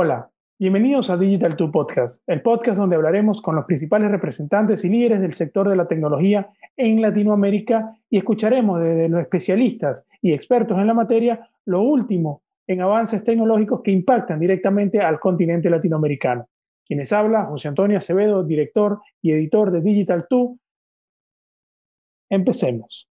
Hola, bienvenidos a Digital 2 Podcast, el podcast donde hablaremos con los principales representantes y líderes del sector de la tecnología en Latinoamérica y escucharemos desde los especialistas y expertos en la materia lo último en avances tecnológicos que impactan directamente al continente latinoamericano. Quienes habla, José Antonio Acevedo, director y editor de Digital 2. Empecemos.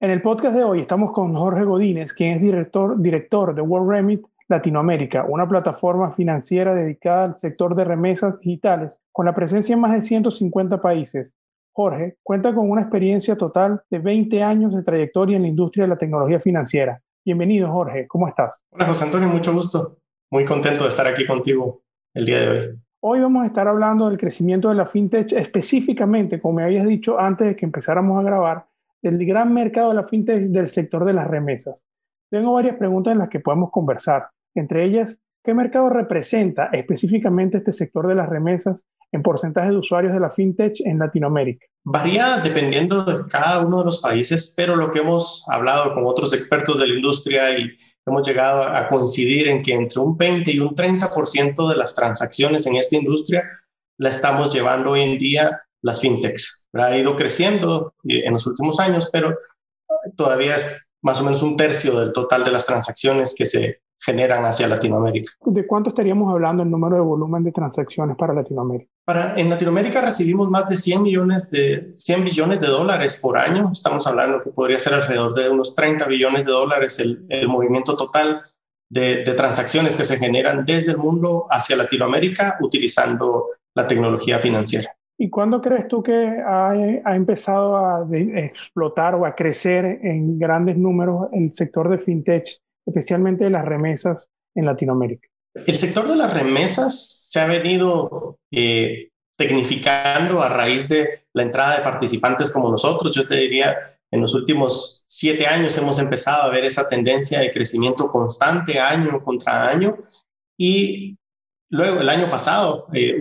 En el podcast de hoy estamos con Jorge Godínez, quien es director, director de World Remit Latinoamérica, una plataforma financiera dedicada al sector de remesas digitales, con la presencia en más de 150 países. Jorge cuenta con una experiencia total de 20 años de trayectoria en la industria de la tecnología financiera. Bienvenido, Jorge. ¿Cómo estás? Hola, José Antonio. Mucho gusto. Muy contento de estar aquí contigo el día de hoy. Hoy vamos a estar hablando del crecimiento de la fintech, específicamente, como me habías dicho antes de que empezáramos a grabar, del gran mercado de la fintech del sector de las remesas. Tengo varias preguntas en las que podemos conversar. Entre ellas, ¿qué mercado representa específicamente este sector de las remesas en porcentaje de usuarios de la fintech en Latinoamérica? Varía dependiendo de cada uno de los países, pero lo que hemos hablado con otros expertos de la industria y hemos llegado a coincidir en que entre un 20 y un 30% de las transacciones en esta industria la estamos llevando hoy en día las fintechs. Ha ido creciendo en los últimos años, pero todavía es más o menos un tercio del total de las transacciones que se generan hacia Latinoamérica. ¿De cuánto estaríamos hablando el número de volumen de transacciones para Latinoamérica? Para, en Latinoamérica recibimos más de 100 millones de 100 billones de dólares por año. Estamos hablando que podría ser alrededor de unos 30 billones de dólares el, el movimiento total de, de, transacciones que se generan desde el mundo hacia Latinoamérica utilizando la tecnología financiera. ¿Y cuándo crees tú que ha, ha empezado a explotar o a crecer en grandes números el sector de fintech especialmente las remesas en Latinoamérica? El sector de las remesas se ha venido eh, tecnificando a raíz de la entrada de participantes como nosotros. Yo te diría, en los últimos siete años hemos empezado a ver esa tendencia de crecimiento constante año contra año y luego el año pasado, eh,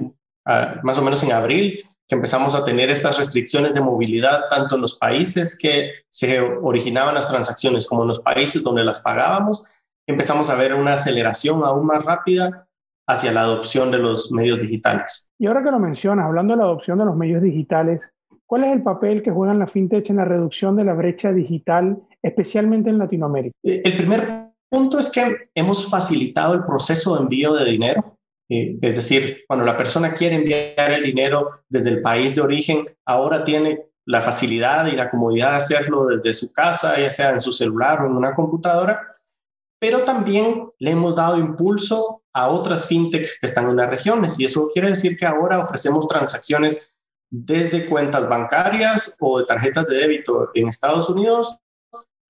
más o menos en abril, que empezamos a tener estas restricciones de movilidad tanto en los países que se originaban las transacciones como en los países donde las pagábamos, empezamos a ver una aceleración aún más rápida hacia la adopción de los medios digitales. Y ahora que lo mencionas, hablando de la adopción de los medios digitales, ¿cuál es el papel que juegan la fintech en la reducción de la brecha digital, especialmente en Latinoamérica? Eh, el primer punto es que hemos facilitado el proceso de envío de dinero es decir, cuando la persona quiere enviar el dinero desde el país de origen, ahora tiene la facilidad y la comodidad de hacerlo desde su casa, ya sea en su celular o en una computadora, pero también le hemos dado impulso a otras fintech que están en las regiones y eso quiere decir que ahora ofrecemos transacciones desde cuentas bancarias o de tarjetas de débito en Estados Unidos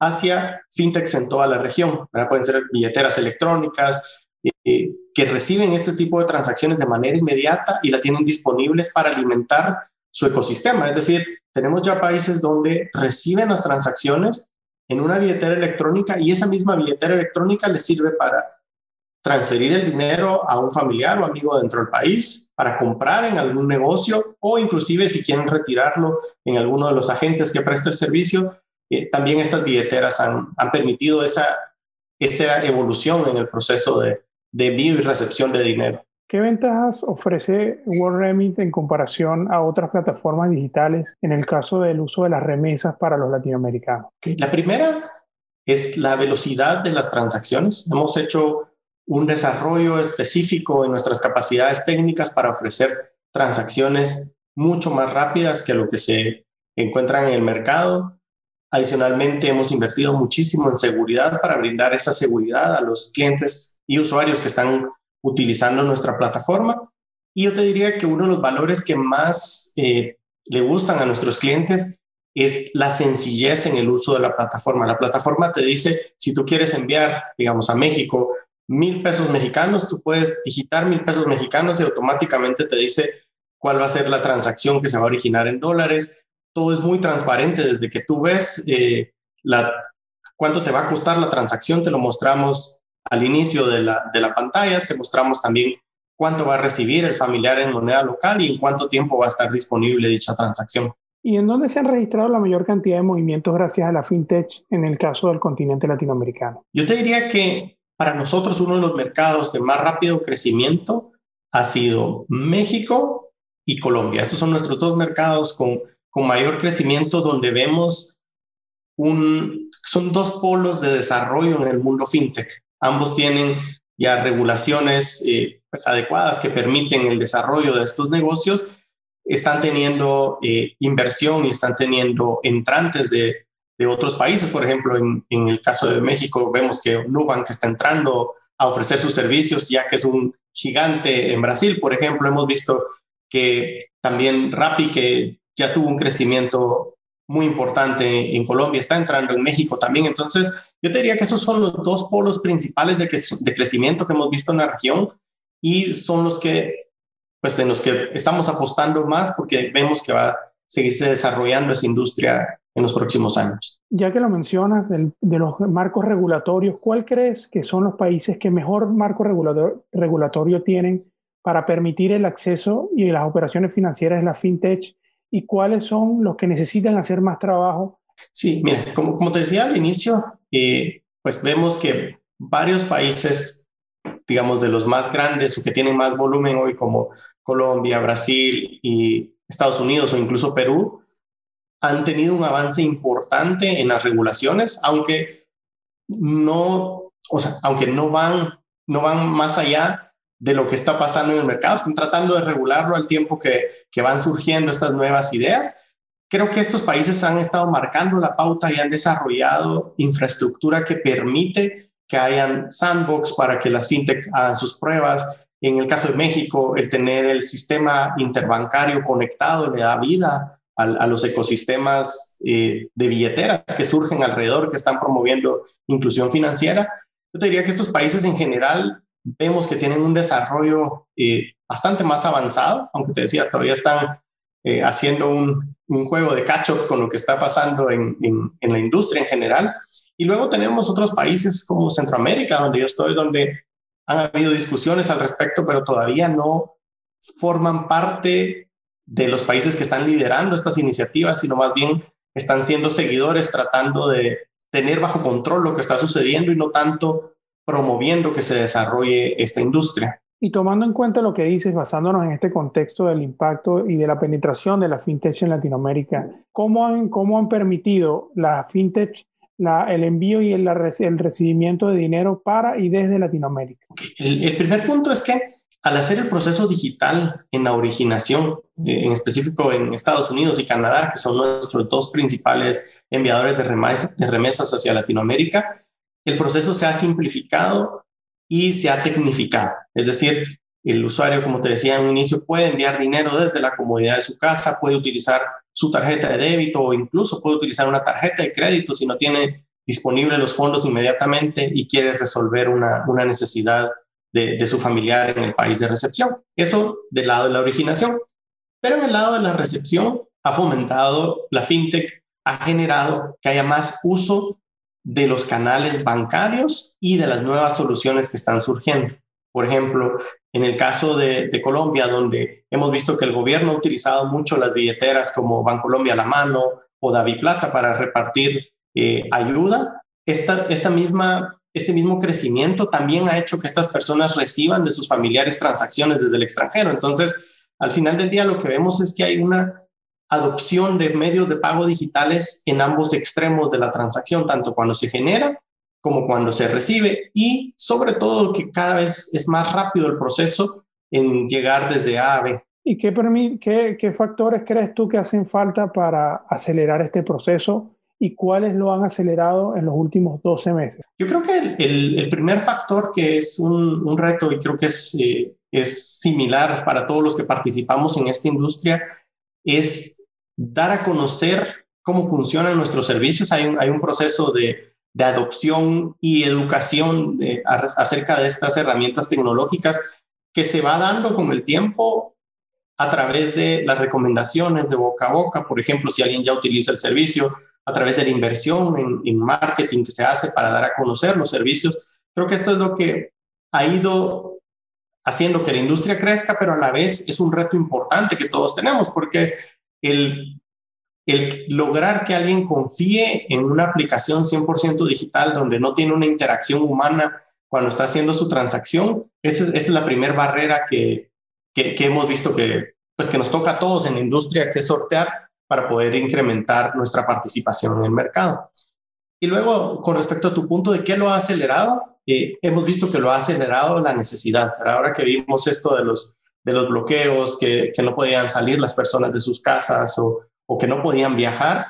hacia fintechs en toda la región. Pueden ser billeteras electrónicas, eh, reciben este tipo de transacciones de manera inmediata y la tienen disponibles para alimentar su ecosistema. Es decir, tenemos ya países donde reciben las transacciones en una billetera electrónica y esa misma billetera electrónica les sirve para transferir el dinero a un familiar o amigo dentro del país, para comprar en algún negocio o inclusive si quieren retirarlo en alguno de los agentes que presta el servicio. Eh, también estas billeteras han, permitido esa evolución en el proceso de, de envío y recepción de dinero. ¿Qué ventajas ofrece WorldRemit en comparación a otras plataformas digitales en el caso del uso de las remesas para los latinoamericanos? La primera es la velocidad de las transacciones. Hemos hecho un desarrollo específico en nuestras capacidades técnicas para ofrecer transacciones mucho más rápidas que lo que se encuentran en el mercado. Adicionalmente, hemos invertido muchísimo en seguridad para brindar esa seguridad a los clientes y usuarios que están utilizando nuestra plataforma. Y yo te diría que uno de los valores que más eh, le gustan a nuestros clientes es la sencillez en el uso de la plataforma. La plataforma te dice, si tú quieres enviar, digamos, a México mil pesos mexicanos, tú puedes digitar mil pesos mexicanos y automáticamente te dice cuál va a ser la transacción que se va a originar en dólares, todo es muy transparente desde que tú ves eh, cuánto te va a costar la transacción, te lo mostramos al inicio de la, de la pantalla, te mostramos también cuánto va a recibir el familiar en moneda local y en cuánto tiempo va a estar disponible dicha transacción. ¿Y en dónde se han registrado la mayor cantidad de movimientos gracias a la fintech en el caso del continente latinoamericano? Yo te diría que para nosotros uno de los mercados de más rápido crecimiento ha sido México y Colombia. Estos son nuestros dos mercados con, con mayor crecimiento donde vemos un, son dos polos de desarrollo en el mundo fintech. Ambos tienen ya regulaciones eh, pues, adecuadas que permiten el desarrollo de estos negocios, están teniendo eh, inversión y están teniendo entrantes de, de otros países. Por ejemplo, en, en, el caso de México vemos que Nubank está entrando a ofrecer sus servicios ya que es un gigante en Brasil. Por ejemplo, hemos visto que también Rappi, que ya tuvo un crecimiento muy importante en Colombia, está entrando en México también. Entonces, yo te diría que esos son los dos polos principales de, de crecimiento que hemos visto en la región y son los que, pues, en los que estamos apostando más porque vemos que va a seguirse desarrollando esa industria en los próximos años. Ya que lo mencionas de los marcos regulatorios, ¿cuál crees que son los países que mejor marco regulatorio tienen para permitir el acceso y las operaciones financieras de la fintech y cuáles son los que necesitan hacer más trabajo? Sí, mira, como, te decía al inicio, eh, pues vemos que varios países, digamos, de los más grandes o que tienen más volumen hoy, como Colombia, Brasil y Estados Unidos o incluso Perú, han tenido un avance importante en las regulaciones, aunque no, o sea, aunque no van, no van más allá de lo que está pasando en el mercado, están tratando de regularlo al tiempo que, que van surgiendo estas nuevas ideas. Creo que estos países han estado marcando la pauta y han desarrollado infraestructura que permite que hayan sandbox para que las fintechs hagan sus pruebas. En el caso de México, el tener el sistema interbancario conectado le da vida a, los ecosistemas eh, de billeteras que surgen alrededor, que están promoviendo inclusión financiera. Yo te diría que estos países en general vemos que tienen un desarrollo eh, bastante más avanzado, aunque te decía, todavía están eh, haciendo un, juego de catch-up con lo que está pasando en, en, la industria en general. Y luego tenemos otros países como Centroamérica, donde yo estoy, donde han habido discusiones al respecto, pero todavía no forman parte de los países que están liderando estas iniciativas, sino más bien están siendo seguidores tratando de tener bajo control lo que está sucediendo y no tanto promoviendo que se desarrolle esta industria. Y tomando en cuenta lo que dices, basándonos en este contexto del impacto y de la penetración de la fintech en Latinoamérica, ¿cómo han, cómo han permitido la fintech la, el envío y el, el, recibimiento de dinero para y desde Latinoamérica? El, el, primer punto es que al hacer el proceso digital en la originación, eh, en específico en Estados Unidos y Canadá, que son nuestros dos principales enviadores de, de remesas hacia Latinoamérica, el proceso se ha simplificado y se ha tecnificado. Es decir, el usuario, como te decía en un inicio, puede enviar dinero desde la comodidad de su casa, puede utilizar su tarjeta de débito o incluso puede utilizar una tarjeta de crédito si no tiene disponible los fondos inmediatamente y quiere resolver una, una necesidad de, de, su familiar en el país de recepción. Eso del lado de la originación. Pero en el lado de la recepción ha fomentado la fintech, ha generado que haya más uso de los canales bancarios y de las nuevas soluciones que están surgiendo. Por ejemplo, en el caso de, Colombia, donde hemos visto que el gobierno ha utilizado mucho las billeteras como Bancolombia a la mano o Davi Plata para repartir eh, ayuda, esta, esta misma, este mismo crecimiento también ha hecho que estas personas reciban de sus familiares transacciones desde el extranjero. Entonces, al final del día lo que vemos es que hay una adopción de medios de pago digitales en ambos extremos de la transacción, tanto cuando se genera como cuando se recibe y sobre todo que cada vez es más rápido el proceso en llegar desde A a B. ¿Y qué, qué, qué factores crees tú que hacen falta para acelerar este proceso y cuáles lo han acelerado en los últimos 12 meses? Yo creo que el, el, primer factor que es un, un, reto y creo que es, eh, es similar para todos los que participamos en esta industria es dar a conocer cómo funcionan nuestros servicios. Hay un, hay un proceso de, de adopción y educación eh, acerca de estas herramientas tecnológicas que se va dando con el tiempo a través de las recomendaciones de boca a boca, por ejemplo, si alguien ya utiliza el servicio, a través de la inversión en, en marketing que se hace para dar a conocer los servicios. Creo que esto es lo que ha ido haciendo que la industria crezca, pero a la vez es un reto importante que todos tenemos, porque el, lograr que alguien confíe en una aplicación 100% digital donde no tiene una interacción humana cuando está haciendo su transacción. Esa, es la primera barrera que, que, hemos visto que, pues que nos toca a todos en la industria, que sortear para poder incrementar nuestra participación en el mercado. Y luego, con respecto a tu punto de qué lo ha acelerado, eh, hemos visto que lo ha acelerado la necesidad. Ahora que vimos esto de los, de los bloqueos, que, que no podían salir las personas de sus casas o, o que no podían viajar,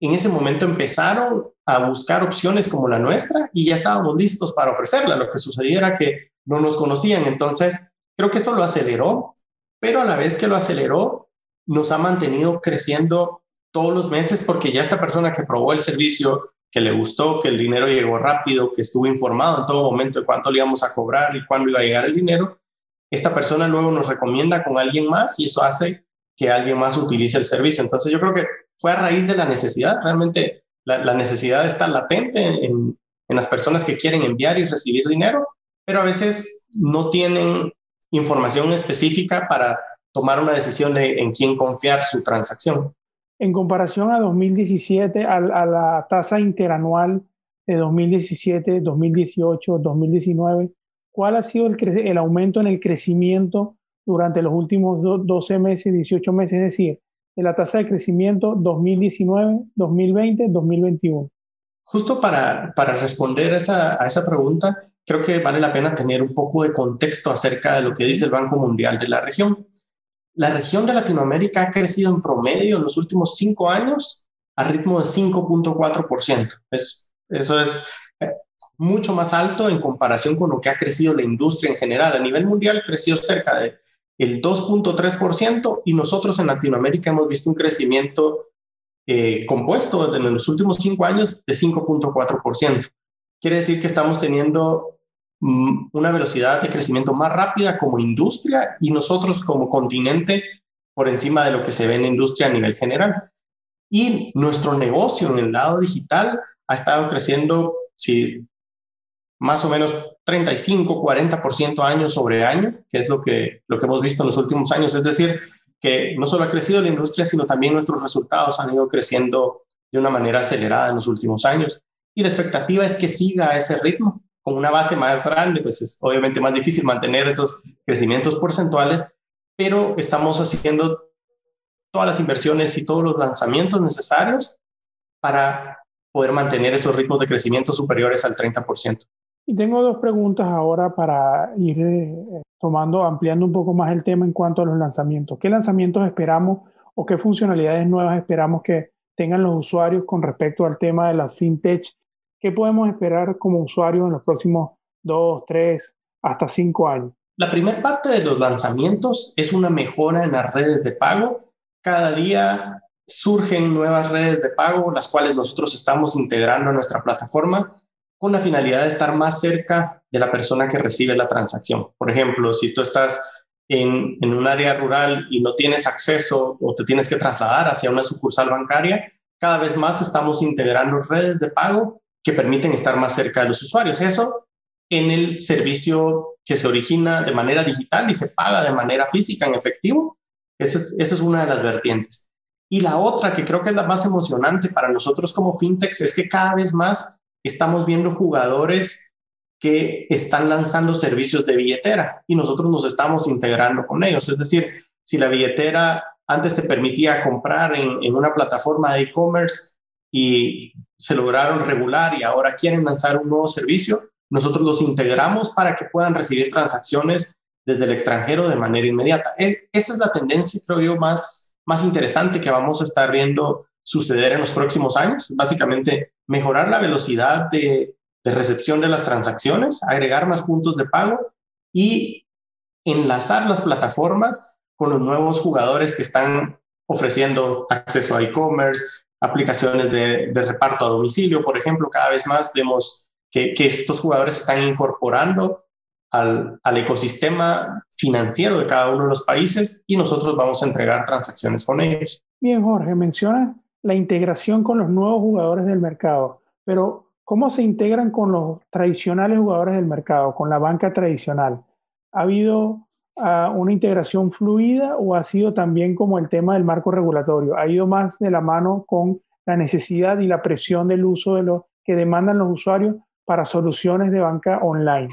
en ese momento empezaron a buscar opciones como la nuestra y ya estábamos listos para ofrecerla. Lo que sucedía era que no nos conocían. Entonces, creo que eso lo aceleró, pero a la vez que lo aceleró, nos ha mantenido creciendo todos los meses porque ya esta persona que probó el servicio, que le gustó, que el dinero llegó rápido, que estuvo informado en todo momento de cuánto le íbamos a cobrar y cuándo iba a llegar el dinero, esta persona luego nos recomienda con alguien más y eso hace que alguien más utilice el servicio. Entonces yo creo que fue a raíz de la necesidad, realmente la, necesidad está latente en, las personas que quieren enviar y recibir dinero, pero a veces no tienen información específica para tomar una decisión de en quién confiar su transacción. En comparación a 2017, a, a la tasa interanual de 2017, 2018, 2019, ¿cuál ha sido el, el aumento en el crecimiento durante los últimos 12 meses, 18 meses? Es decir, de la tasa de crecimiento 2019, 2020, 2021? Justo para, para responder esa, a esa pregunta, creo que vale la pena tener un poco de contexto acerca de lo que dice el Banco Mundial de la región. La región de Latinoamérica ha crecido en promedio en los últimos cinco años a ritmo de 5.4%. Es, eso es mucho más alto en comparación con lo que ha crecido la industria en general. A nivel mundial creció cerca de el 2.3% y nosotros en Latinoamérica hemos visto un crecimiento eh, compuesto en los últimos cinco años de 5.4%. Quiere decir que estamos teniendo mm, una velocidad de crecimiento más rápida como industria y nosotros como continente por encima de lo que se ve en la industria a nivel general. Y nuestro negocio en el lado digital ha estado creciendo, si más o menos 35, 40% año sobre año, que es lo que, lo que hemos visto en los últimos años. Es decir, que no solo ha crecido la industria, sino también nuestros resultados han ido creciendo de una manera acelerada en los últimos años. Y la expectativa es que siga a ese ritmo. Con una base más grande, pues es obviamente más difícil mantener esos crecimientos porcentuales, pero estamos haciendo todas las inversiones y todos los lanzamientos necesarios para poder mantener esos ritmos de crecimiento superiores al 30%. Y tengo dos preguntas ahora para ir eh, tomando, ampliando un poco más el tema en cuanto a los lanzamientos. ¿Qué lanzamientos esperamos o qué funcionalidades nuevas esperamos que tengan los usuarios con respecto al tema de la fintech? ¿Qué podemos esperar como usuarios en los próximos dos, tres, hasta cinco años? La primera parte de los lanzamientos es una mejora en las redes de pago. Cada día surgen nuevas redes de pago, las cuales nosotros estamos integrando a nuestra plataforma con la finalidad de estar más cerca de la persona que recibe la transacción. Por ejemplo, si tú estás en, un área rural y no tienes acceso o te tienes que trasladar hacia una sucursal bancaria, cada vez más estamos integrando redes de pago que permiten estar más cerca de los usuarios. Eso en el servicio que se origina de manera digital y se paga de manera física en efectivo. Esa es, esa es una de las vertientes. Y la otra, que creo que es la más emocionante para nosotros como fintechs, es que cada vez más estamos viendo jugadores que están lanzando servicios de billetera y nosotros nos estamos integrando con ellos. Es decir, si la billetera antes te permitía comprar en, una plataforma de e-commerce y se lograron regular y ahora quieren lanzar un nuevo servicio, nosotros los integramos para que puedan recibir transacciones desde el extranjero de manera inmediata. E, esa es la tendencia, creo yo, más, más interesante que vamos a estar viendo suceder en los próximos años. Básicamente, mejorar la velocidad de, recepción de las transacciones, agregar más puntos de pago y enlazar las plataformas con los nuevos jugadores que están ofreciendo acceso a e-commerce, aplicaciones de, reparto a domicilio, por ejemplo, cada vez más vemos que, estos jugadores están incorporando al, al, ecosistema financiero de cada uno de los países y nosotros vamos a entregar transacciones con ellos. Bien, Jorge, menciona la integración con los nuevos jugadores del mercado, pero ¿cómo se integran con los tradicionales jugadores del mercado, con la banca tradicional? ¿Ha habido ah, una integración fluida o ha sido también como el tema del marco regulatorio? ¿Ha ido más de la mano con la necesidad y la presión del uso de lo que demandan los usuarios para soluciones de banca online?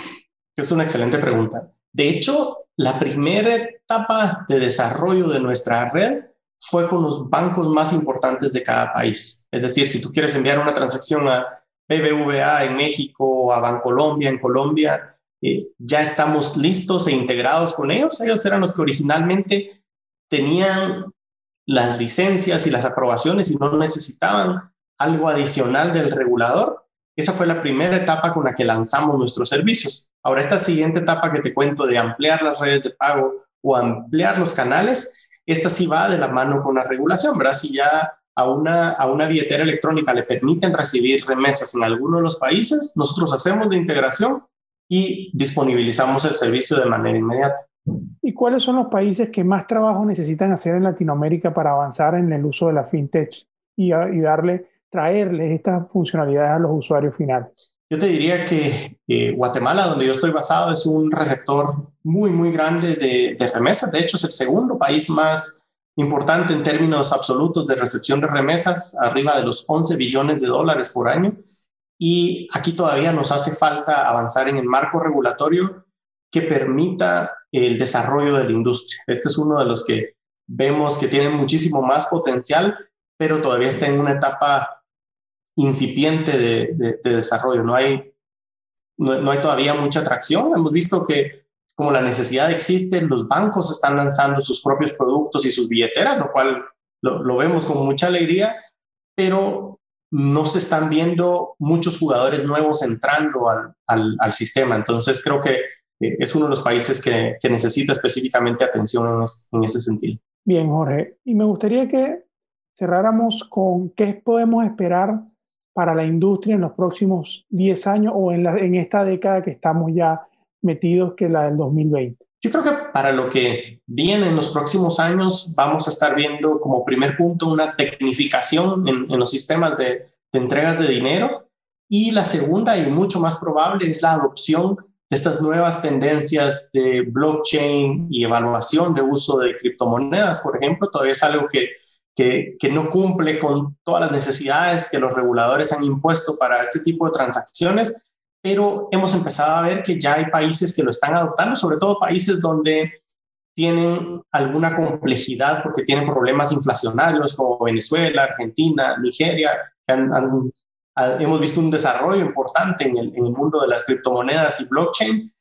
Es una excelente pregunta. De hecho, la primera etapa de desarrollo de nuestra red fue con los bancos más importantes de cada país. Es decir, si tú quieres enviar una transacción a BBVA en México o a Bancolombia en Colombia, eh, ya estamos listos e integrados con ellos. Ellos eran los que originalmente tenían las licencias y las aprobaciones y no necesitaban algo adicional del regulador. Esa fue la primera etapa con la que lanzamos nuestros servicios. Ahora, esta siguiente etapa que te cuento de ampliar las redes de pago o ampliar los canales, esta sí va de la mano con la regulación, ¿verdad? Si ya a una, a una billetera electrónica le permiten recibir remesas en alguno de los países, nosotros hacemos la integración y disponibilizamos el servicio de manera inmediata. ¿Y cuáles son los países que más trabajo necesitan hacer en Latinoamérica para avanzar en el uso de la fintech y, y darle, traerles estas funcionalidades a los usuarios finales? Yo te diría que Guatemala, donde yo estoy basado, es un receptor muy, muy grande de, de, remesas. De hecho, es el segundo país más importante en términos absolutos de recepción de remesas, arriba de los 11 billones de dólares por año. Y aquí todavía nos hace falta avanzar en el marco regulatorio que permita el desarrollo de la industria. Este es uno de los que vemos que tiene muchísimo más potencial, pero todavía está en una etapa incipiente de, desarrollo, no hay, no, hay todavía mucha atracción. Hemos visto que como la necesidad existe, los bancos están lanzando sus propios productos y sus billeteras, lo cual lo, vemos con mucha alegría, pero no se están viendo muchos jugadores nuevos entrando al, al, sistema. Entonces creo que eh, es uno de los países que, que necesita específicamente atención en, en, ese sentido. Bien, Jorge. Y me gustaría que cerráramos con qué podemos esperar para la industria en los próximos 10 años o en, esta década que estamos ya metidos, que la del 2020? Yo creo que para lo que viene en los próximos años vamos a estar viendo como primer punto una tecnificación en, en los sistemas de, de entregas de dinero y la segunda y mucho más probable es la adopción de estas nuevas tendencias de blockchain y evaluación de uso de criptomonedas, por ejemplo, todavía es algo que que, no cumple con todas las necesidades que los reguladores han impuesto para este tipo de transacciones, pero hemos empezado a ver que ya hay países que lo están adoptando, sobre todo países donde tienen alguna complejidad porque tienen problemas inflacionarios como Venezuela, Argentina, Nigeria, que hemos visto un desarrollo importante en el, en el mundo de las criptomonedas y blockchain.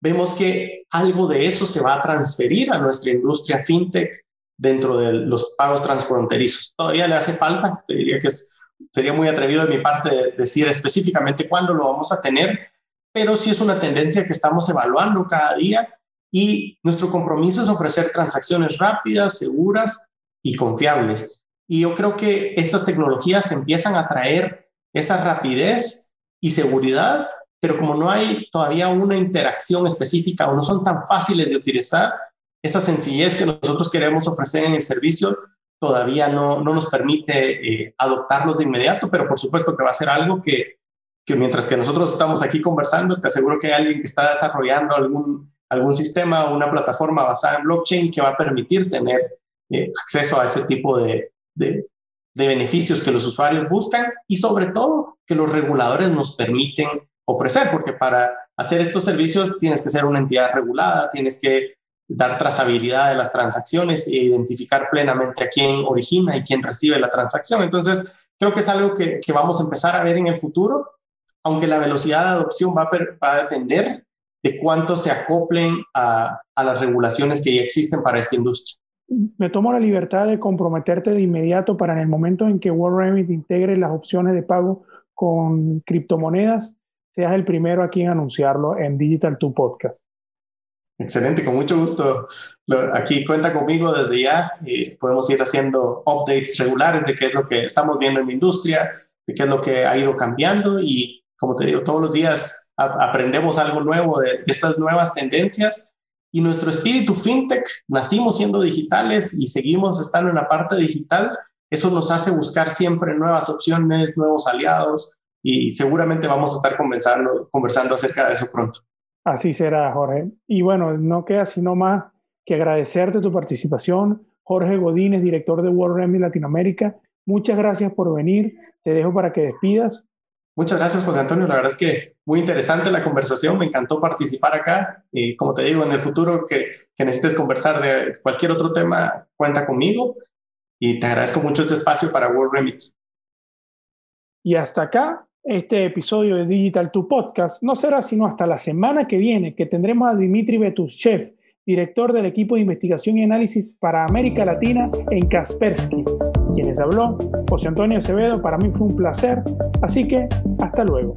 Vemos que algo de eso se va a transferir a nuestra industria fintech dentro de los pagos transfronterizos. Todavía le hace falta, te diría que sería muy atrevido de mi parte decir específicamente cuándo lo vamos a tener, pero sí es una tendencia que estamos evaluando cada día y nuestro compromiso es ofrecer transacciones rápidas, seguras y confiables. Y yo creo que estas tecnologías empiezan a traer esa rapidez y seguridad, pero como no hay todavía una interacción específica o no son tan fáciles de utilizar, esa sencillez que nosotros queremos ofrecer en el servicio todavía no, no nos permite eh, adoptarlos de inmediato, pero por supuesto que va a ser algo que, mientras que nosotros estamos aquí conversando, te aseguro que hay alguien que está desarrollando algún, algún sistema o una plataforma basada en blockchain que va a permitir tener eh, acceso a ese tipo de, de beneficios que los usuarios buscan y sobre todo que los reguladores nos permiten ofrecer, porque para hacer estos servicios tienes que ser una entidad regulada, tienes que dar trazabilidad de las transacciones e identificar plenamente a quién origina y quién recibe la transacción. Entonces, creo que es algo que, vamos a empezar a ver en el futuro, aunque la velocidad de adopción va a, depender de cuánto se acoplen a, las regulaciones que ya existen para esta industria. Me tomo la libertad de comprometerte de inmediato para en el momento en que WorldRemit integre las opciones de pago con criptomonedas, seas el primero aquí en anunciarlo en Digital 2 Podcast. Excelente, con mucho gusto. Aquí cuenta conmigo desde ya y podemos ir haciendo updates regulares de qué es lo que estamos viendo en la industria, de qué es lo que ha ido cambiando y como te digo, todos los días aprendemos algo nuevo de, estas nuevas tendencias y nuestro espíritu fintech, nacimos siendo digitales y seguimos estando en la parte digital, eso nos hace buscar siempre nuevas opciones, nuevos aliados y seguramente vamos a estar conversando, conversando acerca de eso pronto. Así será, Jorge. Y bueno, no queda sino más que agradecerte tu participación. Jorge Godínez, director de World Remedy Latinoamérica, muchas gracias por venir. Te dejo para que despidas. Muchas gracias, José Antonio. La verdad es que muy interesante la conversación. Me encantó participar acá. Y como te digo, en el futuro que, que necesites conversar de cualquier otro tema, cuenta conmigo. Y te agradezco mucho este espacio para World Remix. Y hasta acá, este episodio de Digital 2 Podcast no será sino hasta la semana que viene que tendremos a Dimitri Betushev, director del equipo de investigación y análisis para América Latina en Kaspersky. Quienes habló, José Antonio Acevedo, para mí fue un placer, así que hasta luego.